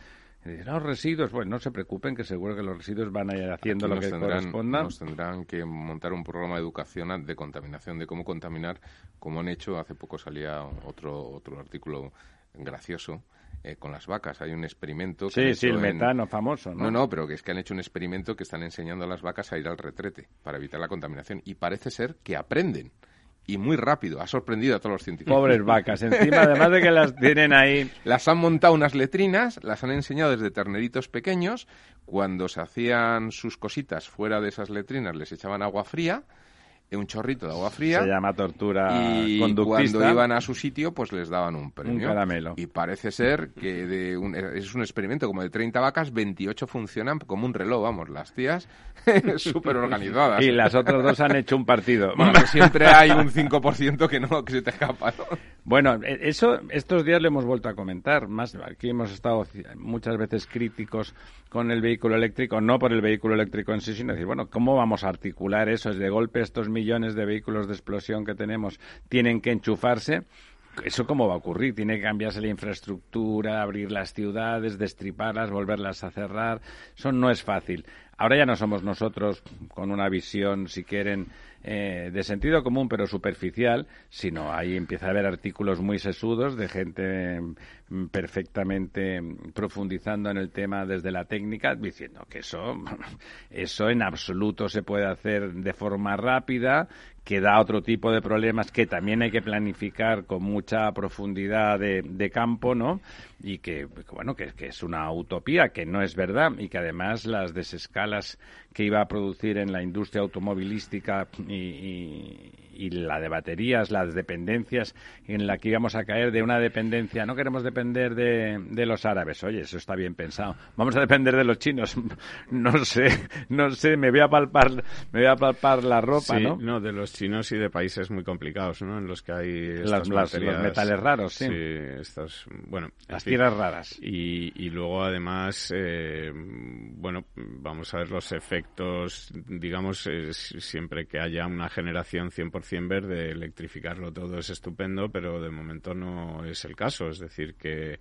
los residuos, bueno, no se preocupen, que seguro que los residuos van a ir haciendo lo que corresponda. Nos tendrán que montar un programa de educación de contaminación, de cómo contaminar, como han hecho. Hace poco salía otro, otro artículo gracioso eh, con las vacas. Hay un experimento. sí, sí, el metano famoso, ¿no? No, no, pero que es que han hecho un experimento que están enseñando a las vacas a ir al retrete para evitar la contaminación. Y parece ser que aprenden y muy rápido. Ha sorprendido a todos los científicos. Pobres vacas. Encima, además de que las tienen ahí. Las han montado unas letrinas, las han enseñado desde terneritos pequeños. Cuando se hacían sus cositas fuera de esas letrinas, les echaban agua fría un chorrito de agua fría. Se llama tortura y cuando iban a su sitio, pues les daban un premio. Un caramelo. Y parece ser que de un, es un experimento como de 30 vacas, 28 funcionan como un reloj, vamos, las tías súper organizadas. Y las otras dos han hecho un partido. siempre hay un 5% que no, que se te escapa, Bueno, e, eso estos días lo hemos vuelto a comentar. Más aquí hemos estado muchas veces críticos con el vehículo eléctrico, no por el vehículo eléctrico en sí, sino decir, bueno, ¿cómo vamos a articular eso? Es de golpe estos millones de vehículos de explosión que tenemos tienen que enchufarse. ¿Eso cómo va a ocurrir? Tiene que cambiarse la infraestructura, abrir las ciudades, destriparlas, volverlas a cerrar. Eso no es fácil. Ahora ya no somos nosotros con una visión, si quieren, eh, de sentido común pero superficial, sino ahí empieza a haber artículos muy sesudos de gente mm, perfectamente profundizando en el tema desde la técnica, diciendo que eso, eso en absoluto se puede hacer de forma rápida, que da otro tipo de problemas que también hay que planificar con mucha profundidad de, campo, ¿no? Y que, bueno, que, que, es una utopía, que no es verdad y que además las desescalas que iba a producir en la industria automovilística y, la de baterías, las dependencias en la que íbamos a caer de una dependencia. No queremos depender de, los árabes. Oye, eso está bien pensado. Vamos a depender de los chinos. No sé, no sé. Me voy a palpar, me voy a palpar la ropa, ¿no? No, de los chinos y de países muy complicados, ¿no? En los que hay las, los metales raros, sí. Sí, estas, bueno, las tierras raras. Y, y luego además, eh, bueno, vamos a ver los efectos digamos, siempre que haya una generación 100% verde, electrificarlo todo es estupendo, pero de momento no es el caso. Es decir, que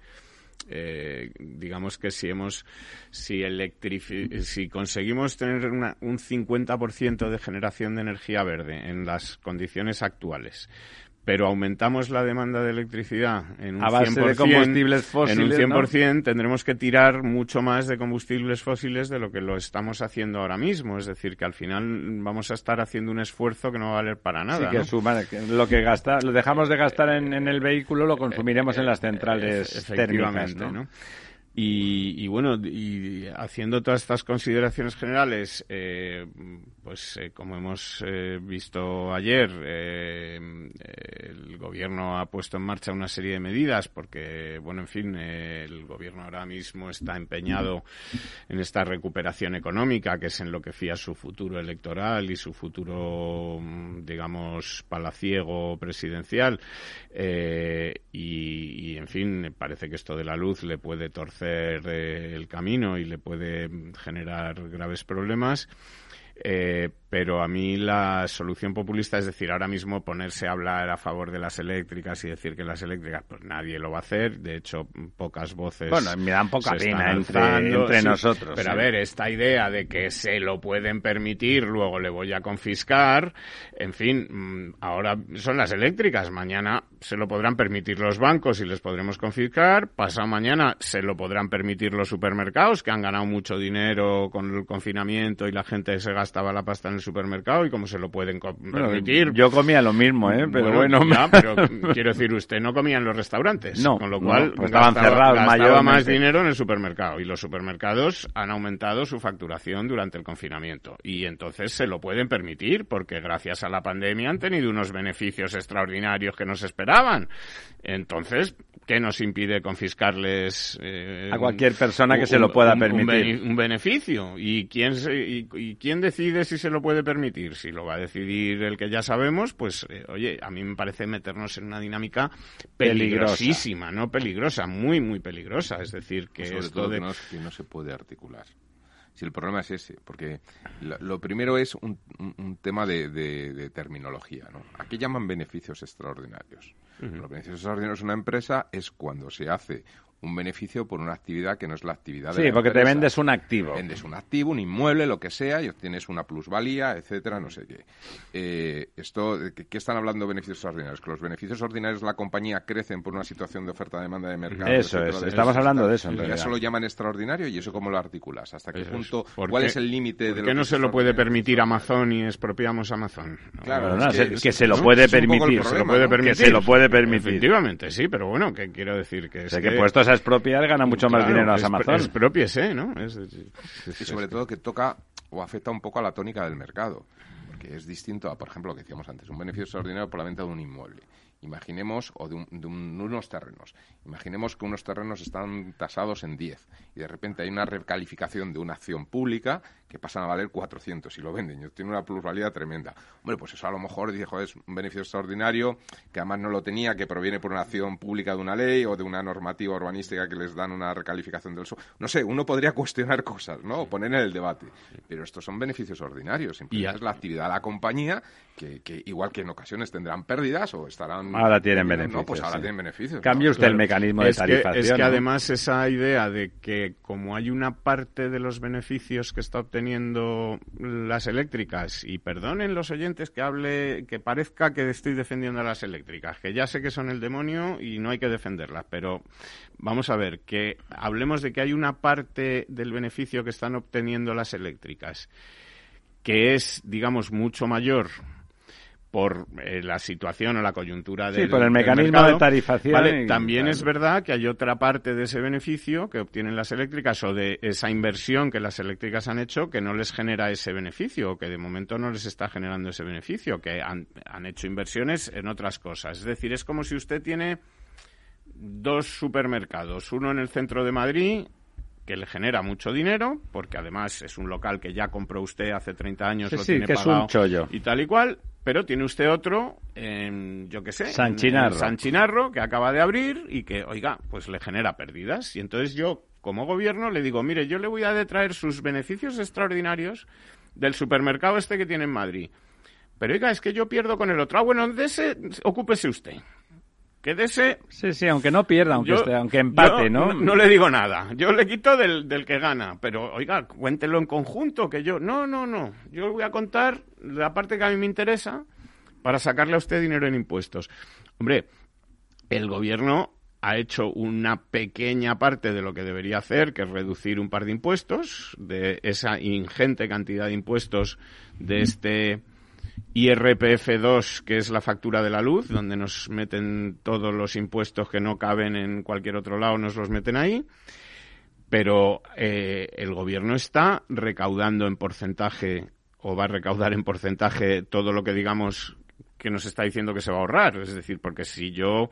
eh, digamos que si hemos si si conseguimos tener una, un 50% de generación de energía verde en las condiciones actuales pero aumentamos la demanda de electricidad en un a base de combustibles fósiles, en un 100% tendremos que tirar mucho más de combustibles fósiles de lo que lo estamos haciendo ahora mismo. Es decir, que al final vamos a estar haciendo un esfuerzo que no va a valer para nada. Sí, que, lo que gasta, lo dejamos de gastar en, el vehículo lo consumiremos en las centrales térmicas. ¿no? Y, bueno, y haciendo todas estas consideraciones generales, eh, pues eh, como hemos eh, visto ayer, el gobierno ha puesto en marcha una serie de medidas porque, bueno, en fin, el gobierno ahora mismo está empeñado en esta recuperación económica, que es en lo que fía su futuro electoral y su futuro, digamos, palaciego presidencial. Y, y, en fin, parece que esto de la luz le puede torcer el camino y le puede generar graves problemas. Eh, pero a mí la solución populista es decir, ahora mismo ponerse a hablar a favor de las eléctricas y decir que las eléctricas, pues nadie lo va a hacer. De hecho, pocas voces. Bueno, me dan poca pena entre, alzando, entre sí. nosotros. Pero a ver, esta idea de que se lo pueden permitir, luego le voy a confiscar, en fin, mm, ahora son las eléctricas, mañana se lo podrán permitir los bancos y les podremos confiscar, pasado mañana se lo podrán permitir los supermercados que han ganado mucho dinero con el confinamiento y la gente se gastaba la pasta en el supermercado y como se lo pueden Bueno, permitir. yo comía lo mismo, ¿eh? Pero bueno, ya, pero quiero decir, usted no comía en los restaurantes. No, con lo no, cual pues estaban gastaba- cerrados gastaba mayormente. más dinero en el supermercado y los supermercados han aumentado su facturación durante el confinamiento y entonces se lo pueden permitir porque gracias a la pandemia han tenido unos beneficios extraordinarios que no se esperaban. Entonces, ¿qué nos impide confiscarles eh, A cualquier persona que se lo pueda un- permitir. un beneficio. ¿Y quién, se- y, y quién decide si se lo puede permitir? Si lo va a decidir el que ya sabemos, pues, eh, oye, a mí me parece meternos en una dinámica peligrosísima, no peligrosa, muy, muy peligrosa. Es decir, que sobre esto todo de... que, no, que no se puede articular. Si el problema es ese, porque lo, lo primero es un, un- un tema de, de- de terminología, ¿no? ¿A qué llaman beneficios extraordinarios? Los beneficios extraordinarios de una empresa es cuando se hace un beneficio por una actividad que no es la actividad de Sí, porque te vendes un activo. Vendes un activo, un inmueble, lo que sea, y obtienes una plusvalía, etcétera, no sé qué. Eh, esto, ¿qué, qué están hablando de beneficios extraordinarios? Que los beneficios ordinarios de la compañía crecen por una situación de oferta-demanda de mercado. Eso etcétera, es, de estamos hablando de eso, en realidad. eso lo llaman extraordinario y eso cómo lo articulas. ¿Hasta qué Eso punto? ¿Por ¿Cuál qué- es el límite de ¿Por lo qué que no se lo puede permitir Amazon y expropiamos Amazon? Claro, es que- se- que es- se lo puede permitir, se lo puede permitir. Que se lo puede permitir. Efectivamente, sí, pero bueno, que quiero decir que es Sé que, que- puestos a expropiar gana mucho más dinero a es- Amazon. Expropiese, ¿no? Es- es- es- y sobre todo que toca o afecta un poco a la tónica del mercado, porque es distinto a, por ejemplo, lo que decíamos antes, un beneficio extraordinario por la venta de un inmueble. Imaginemos, o de, un- de un- unos terrenos, imaginemos que unos terrenos están tasados en 10 y de repente hay una recalificación de una acción pública que pasan a valer 400 y lo venden tiene una plusvalía tremenda. Hombre, pues eso a lo mejor dice, joder, es un beneficio extraordinario que además no lo tenía, que proviene por una acción pública de una ley o de una normativa urbanística que les dan una recalificación del suelo. No sé, uno podría cuestionar cosas, ¿no? O poner en el debate. Pero estos son beneficios ordinarios. Simplemente Y es la actividad de la compañía que, que igual que en ocasiones tendrán pérdidas o estarán... Ahora tienen No, beneficios, pues ahora sí. tienen beneficios. ¿no? Cambie usted el mecanismo de es que, tarifación. es que ¿no? además esa idea de que como hay una parte de los beneficios que está obteniendo las eléctricas, y perdonen los oyentes que hable, que parezca que estoy defendiendo a las eléctricas, que ya sé que son el demonio y no hay que defenderlas, pero vamos a ver, que hablemos de que hay una parte del beneficio que están obteniendo las eléctricas que es, digamos, mucho mayor por eh, la situación o la coyuntura Sí, del por el mecanismo mercado, de tarifación ¿vale? y- También claro. es verdad que hay otra parte de ese beneficio que obtienen las eléctricas o de esa inversión que las eléctricas han hecho que no les genera ese beneficio o que de momento no les está generando ese beneficio, que han, han hecho inversiones en otras cosas. Es decir, es como si usted tiene dos supermercados, uno en el centro de Madrid que le genera mucho dinero, porque además es un local que ya compró usted hace 30 años, Sí, lo sí, tiene que es un chollo. y tal y cual, pero tiene usted otro en, yo qué sé, San en- Chinarro. en San Chinarro, que acaba de abrir y que, oiga, pues le genera pérdidas. Y entonces yo, como gobierno, le digo, mire, yo le voy a detraer sus beneficios extraordinarios del supermercado este que tiene en Madrid. Pero oiga, es que yo pierdo con el otro. Ah, bueno, de ese, ocúpese usted. Que de ese Sí, sí, aunque no pierda, aunque, yo- esté- aunque empate, yo ¿no? ¿no? le digo nada. Yo le quito del, del que gana. Pero, oiga, cuéntelo en conjunto, que yo... No, no, no. Yo voy a contar la parte que a mí me interesa para sacarle a usted dinero en impuestos. Hombre, el gobierno ha hecho una pequeña parte de lo que debería hacer, que es reducir un par de impuestos, de esa ingente cantidad de impuestos de este IRPF2, que es la factura de la luz, donde nos meten todos los impuestos que no caben en cualquier otro lado, nos los meten ahí. Pero eh, el gobierno está recaudando en porcentaje, o va a recaudar en porcentaje todo lo que digamos que nos está diciendo que se va a ahorrar. Es decir, porque si yo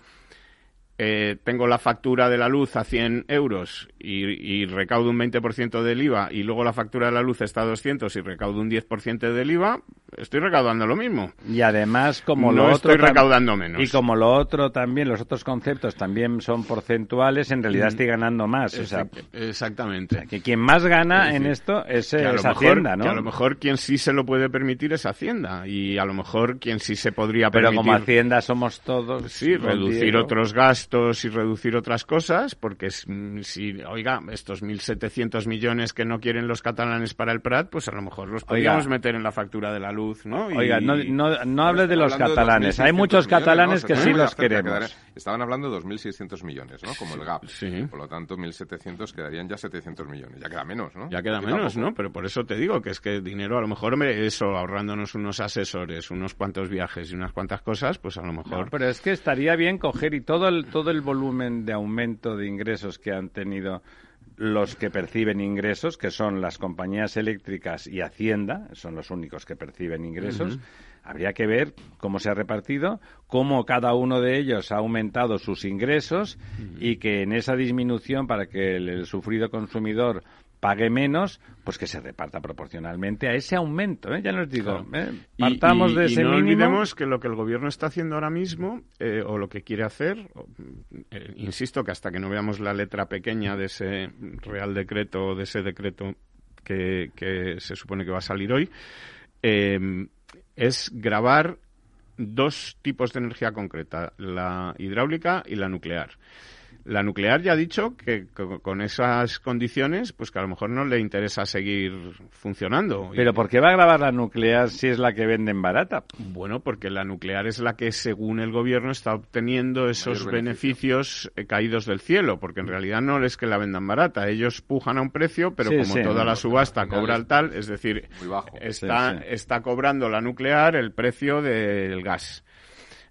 eh, tengo la factura de la luz a 100 euros y, y recaudo un 20% del IVA y luego la factura de la luz está a 200 y recaudo un 10% del IVA, estoy recaudando lo mismo. Y además, como no lo otro. estoy recaudando menos. Y como lo otro también, los otros conceptos también son porcentuales, en realidad estoy ganando más. O sea, Exactamente. que quien más gana Es en esto es, es mejor- Hacienda, ¿no? que a lo mejor quien sí se lo puede permitir es Hacienda. Y a lo mejor quien sí se podría Pero permitir. como Hacienda somos todos. Sí, reducir Diego. otros gastos y reducir otras cosas, porque mm, si, oiga, estos 1.700 millones que no quieren los catalanes para el Prat, pues a lo mejor los podríamos meter en la factura de la luz, ¿no? Y- Oiga, no, no, no hable de los catalanes. Hay 2.600 muchos millones, catalanes ¿no? que sí los queremos. Estaban hablando de 2.600 millones, ¿no? Como el GAP. Sí. Por lo tanto, 1.700 quedarían ya 700 millones. Ya queda menos, ¿no? Ya queda menos. ¿no? Pero por eso te digo que es que dinero, a lo mejor, hombre, eso, ahorrándonos unos asesores, unos cuantos viajes y unas cuantas cosas, pues a lo mejor... No, pero es que estaría bien coger y todo el, todo el volumen de aumento de ingresos que han tenido los que perciben ingresos, que son las compañías eléctricas y Hacienda, son los únicos que perciben ingresos, habría que ver cómo se ha repartido, cómo cada uno de ellos ha aumentado sus ingresos y que en esa disminución para que el, el sufrido consumidor pague menos, pues que se reparta proporcionalmente a ese aumento. ¿eh? Ya les digo, ¿eh? Y- partamos y- de y ese no mínimo. olvidemos que lo que el gobierno está haciendo ahora mismo, eh, o lo que quiere hacer, o, eh, insisto que hasta que no veamos la letra pequeña de ese Real Decreto, o de ese decreto que, que se supone que va a salir hoy, eh, es grabar dos tipos de energía concreta, la hidráulica y la nuclear. La nuclear ya ha dicho que co- con esas condiciones, pues que a lo mejor no le interesa seguir funcionando. Pero ¿por qué va a grabar la nuclear si es la que venden barata? bueno, porque la nuclear es la que, según el gobierno, está obteniendo esos beneficios eh, caídos del cielo, porque en realidad no es que la vendan barata. Ellos pujan a un precio, pero Sí, como sí, toda no, la subasta cobra el tal, es decir, Muy bajo. está, Sí, sí. está cobrando la nuclear el precio del gas.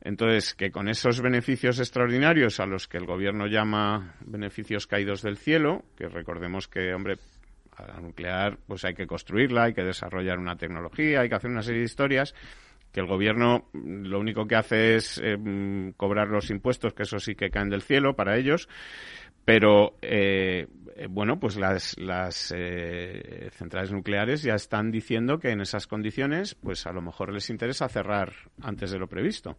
Entonces, que con esos beneficios extraordinarios a los que el gobierno llama beneficios caídos del cielo, que recordemos que, hombre, a la nuclear pues hay que construirla, hay que desarrollar una tecnología, hay que hacer una serie de historias, que el gobierno lo único que hace es mm, cobrar los impuestos, que eso sí que caen del cielo para ellos, pero eh, eh, bueno, pues las, las eh, centrales nucleares ya están diciendo que en esas condiciones, pues a lo mejor les interesa cerrar antes de lo previsto.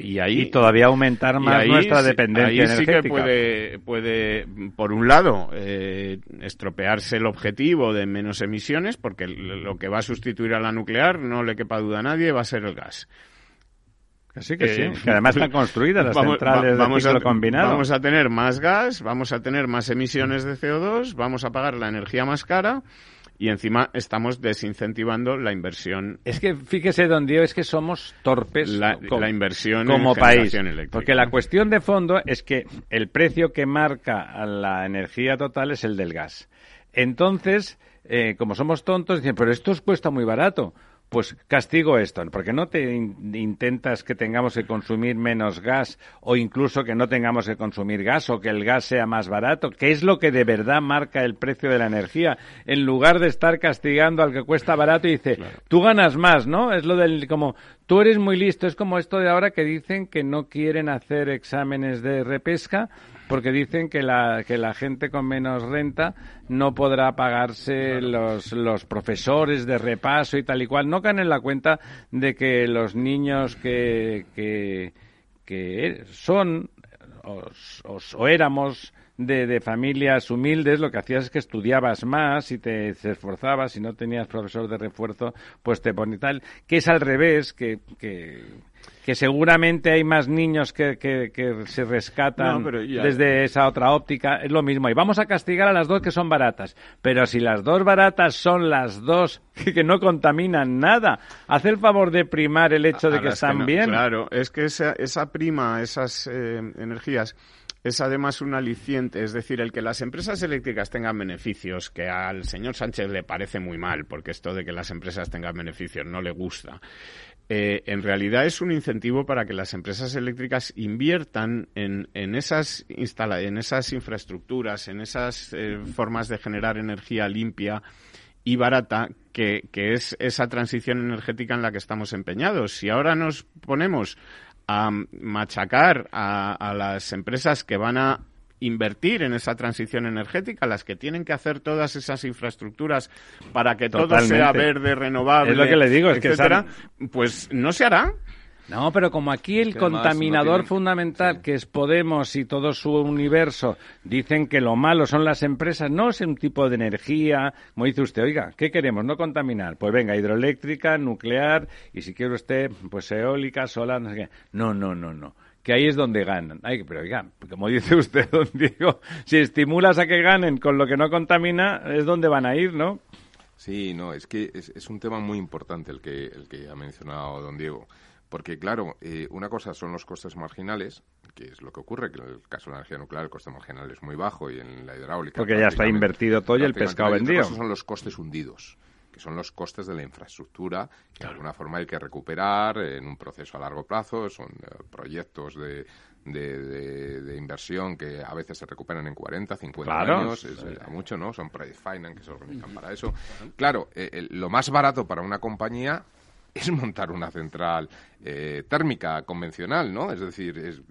Y ahí Y todavía aumentar más ahí nuestra dependencia ahí sí que energética. puede, puede, por un lado, eh, estropearse el objetivo de menos emisiones, porque lo que va a sustituir a la nuclear, no le quepa duda a nadie, va a ser el gas. Que sí, que Eh, sí. Que además están construidas las Vamos- centrales va- vamos de ciclo a, combinado. Vamos a tener más gas, vamos a tener más emisiones de CO2, vamos a pagar la energía más cara y encima estamos desincentivando la inversión Es que fíjese, don Diego, es que somos torpes la, co- la inversión como en país. eléctrica. Porque la cuestión de fondo es que el precio que marca la energía total es el del gas. Entonces, eh, como somos tontos, dicen, pero esto os cuesta muy barato. Pues castigo esto, porque no te in- intentas que tengamos que consumir menos gas o incluso que no tengamos que consumir gas o que el gas sea más barato, que es lo que de verdad marca el precio de la energía, en lugar de estar castigando al que cuesta barato y dice, tú ganas más, ¿no? Es lo del como tú eres muy listo, es como esto de ahora que dicen que no quieren hacer exámenes de repesca porque dicen que la, que la gente con menos renta no podrá pagarse los, los profesores de repaso y tal y cual. No caen en la cuenta de que los niños que, que, que son o, o- o éramos de, de familias humildes, lo que hacías es que estudiabas más y te, te esforzabas, si no tenías profesor de refuerzo, pues te ponía tal, que es al revés, que, que, que seguramente hay más niños que, que, que se rescatan No, desde esa otra óptica, es lo mismo. Y vamos a castigar a las dos que son baratas. Pero si las dos baratas son las dos que, que no contaminan nada, hace el favor de primar el hecho de que están no- bien. Claro, es que esa, esa prima, esas eh, energías, es además un aliciente. Es decir, el que las empresas eléctricas tengan beneficios, que al señor Sánchez le parece muy mal, porque esto de que las empresas tengan beneficios no le gusta. Eh, en realidad es un incentivo para que las empresas eléctricas inviertan en, en esas en esas infraestructuras, en esas eh, formas de generar energía limpia y barata, que, que es esa transición energética en la que estamos empeñados. Si ahora nos ponemos a machacar a las empresas que van a invertir en esa transición energética, las que tienen que hacer todas esas infraestructuras para que todo sea verde, renovable, es lo que le digo, es que pues no se hará. No, pero como aquí el contaminador fundamental, que es Podemos y todo su universo, dicen que lo malo son las empresas, no es un tipo de energía, como dice usted, oiga, ¿qué queremos? No contaminar. Pues venga, hidroeléctrica, nuclear, y si quiere usted, pues eólica, solar, no sé qué. No, no, no, no que ahí es donde ganan. Ay, pero oiga, como dice usted, don Diego, si estimulas a que ganen con lo que no contamina, es donde van a ir, ¿no? Sí, no, es que es, es un tema muy importante el que, el que ha mencionado don Diego. Porque, claro, eh, una cosa son los costes marginales, que es lo que ocurre, que en el caso de la energía nuclear el coste marginal es muy bajo y en la hidráulica... Porque ya está invertido todo y el pescado vendido. Esos son los costes hundidos, que son los costes de la infraestructura, que de alguna forma hay que recuperar en un proceso a largo plazo, son eh, proyectos de, de, inversión que a veces se recuperan en 40, 50 años, es, mucho, ¿no? Son project finance que se organizan para eso. Claro, eh, lo más barato para una compañía es montar una central eh, térmica convencional, ¿no? Es decir, es,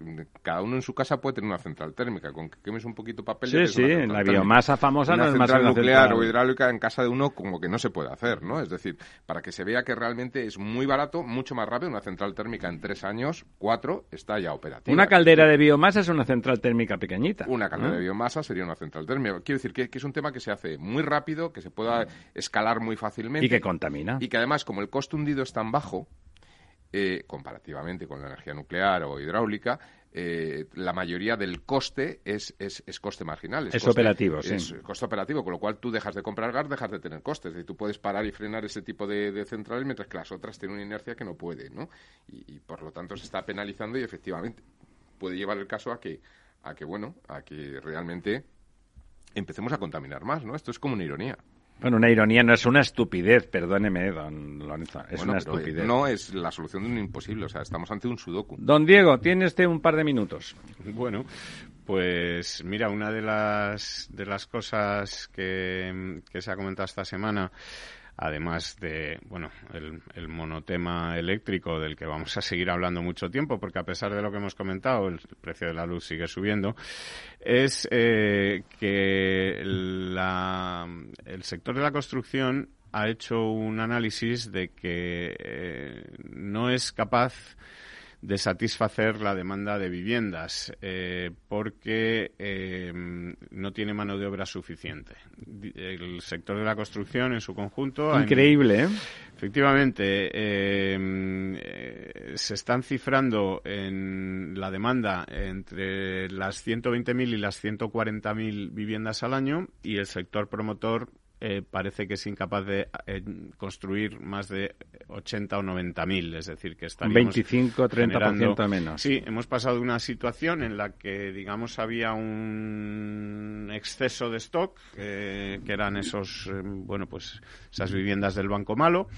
cada uno en su casa puede tener una central térmica, con que quemes un poquito de papel. Sí, sí, la biomasa famosa no es más nuclear o hidráulica en casa de uno como que no se puede hacer, ¿no? Es decir, para que se vea que realmente es muy barato, mucho más rápido, una central térmica en tres años, cuatro, está ya operativa. Una caldera de biomasa es una central térmica pequeñita. Una caldera de biomasa sería una central térmica. Quiero decir que, que, es un tema que se hace muy rápido, que se pueda escalar muy fácilmente. Y que contamina. Y que además, como el costo hundido es tan bajo, eh, comparativamente con la energía nuclear o hidráulica, eh, la mayoría del coste es, es, coste marginal. Es, operativo, sí. Es coste operativo, con lo cual tú dejas de comprar gas, dejas de tener costes. Y tú puedes parar y frenar ese tipo de, centrales mientras que las otras tienen una inercia que no puede, ¿no? Y, por lo tanto se está penalizando y efectivamente puede llevar el caso a que, a que bueno, a que realmente empecemos a contaminar más, ¿no? Esto es como una ironía. Bueno, una ironía no es una estupidez, perdóneme, don Lorenzo, es una estupidez. No es la solución de un imposible, o sea, estamos ante un sudoku. Don Diego, tiene usted un par de minutos. Bueno, pues mira, una de las, de las cosas que, que se ha comentado esta semana además de bueno el, monotema eléctrico del que vamos a seguir hablando mucho tiempo porque a pesar de lo que hemos comentado el precio de la luz sigue subiendo es eh, que el sector de la construcción ha hecho un análisis de que eh, no es capaz de satisfacer la demanda de viviendas eh, porque eh, no tiene mano de obra suficiente. El sector de la construcción en su conjunto. Increíble, ¿eh? Efectivamente, se están cifrando en la demanda entre las 120.000 y las 140.000 viviendas al año y el sector promotor eh, parece que es incapaz de eh, construir más de 80 o 90 mil, es decir, que estaríamos 25 30% menos. Sí, hemos pasado de una situación en la que, digamos, había un exceso de stock, eh, que eran esos, bueno, pues esas viviendas del Banco Malo,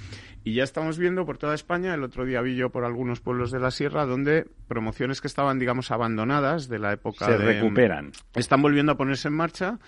y ya estamos viendo por toda España, el otro día vi yo por algunos pueblos de la sierra, donde promociones que estaban, digamos, abandonadas de la época se recuperan. Están volviendo a ponerse en marcha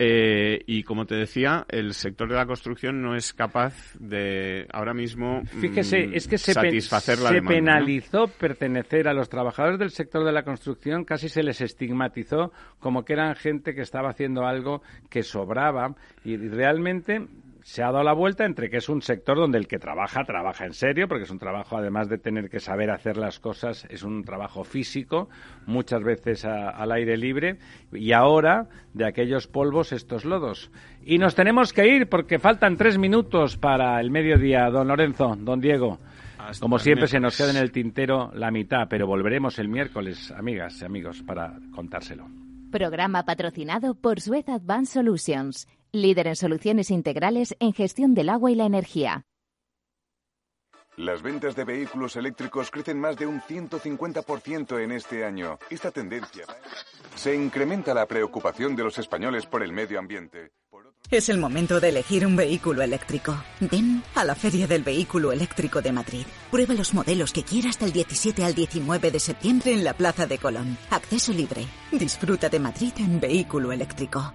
eh, y como te decía, el sector de la construcción no es capaz de ahora mismo Fíjese, mm, es que se, satisfacer la se penalizó pertenecer a los trabajadores del sector de la construcción, casi se les estigmatizó como que eran gente que estaba haciendo algo que sobraba. Y realmente se ha dado la vuelta entre que es un sector donde el que trabaja, trabaja en serio, porque es un trabajo, además de tener que saber hacer las cosas, es un trabajo físico, muchas veces al aire libre, y ahora de aquellos polvos estos lodos. Y nos tenemos que ir porque faltan tres minutos para el mediodía, don Lorenzo, don Diego. Como siempre se nos queda en el tintero la mitad, pero volveremos el miércoles, amigas y amigos, para contárselo. Programa patrocinado por Suez Advanced Solutions líder en soluciones integrales en gestión del agua y la energía. Las ventas de vehículos eléctricos crecen más de un 150% en este año. Esta tendencia se incrementa la preocupación de los españoles por el medio ambiente. Es el momento de elegir un vehículo eléctrico. Ven a la Feria del Vehículo Eléctrico de Madrid. Prueba los modelos que quieras del 17 al 19 de septiembre en la Plaza de Colón. Acceso libre. Disfruta de Madrid en vehículo eléctrico.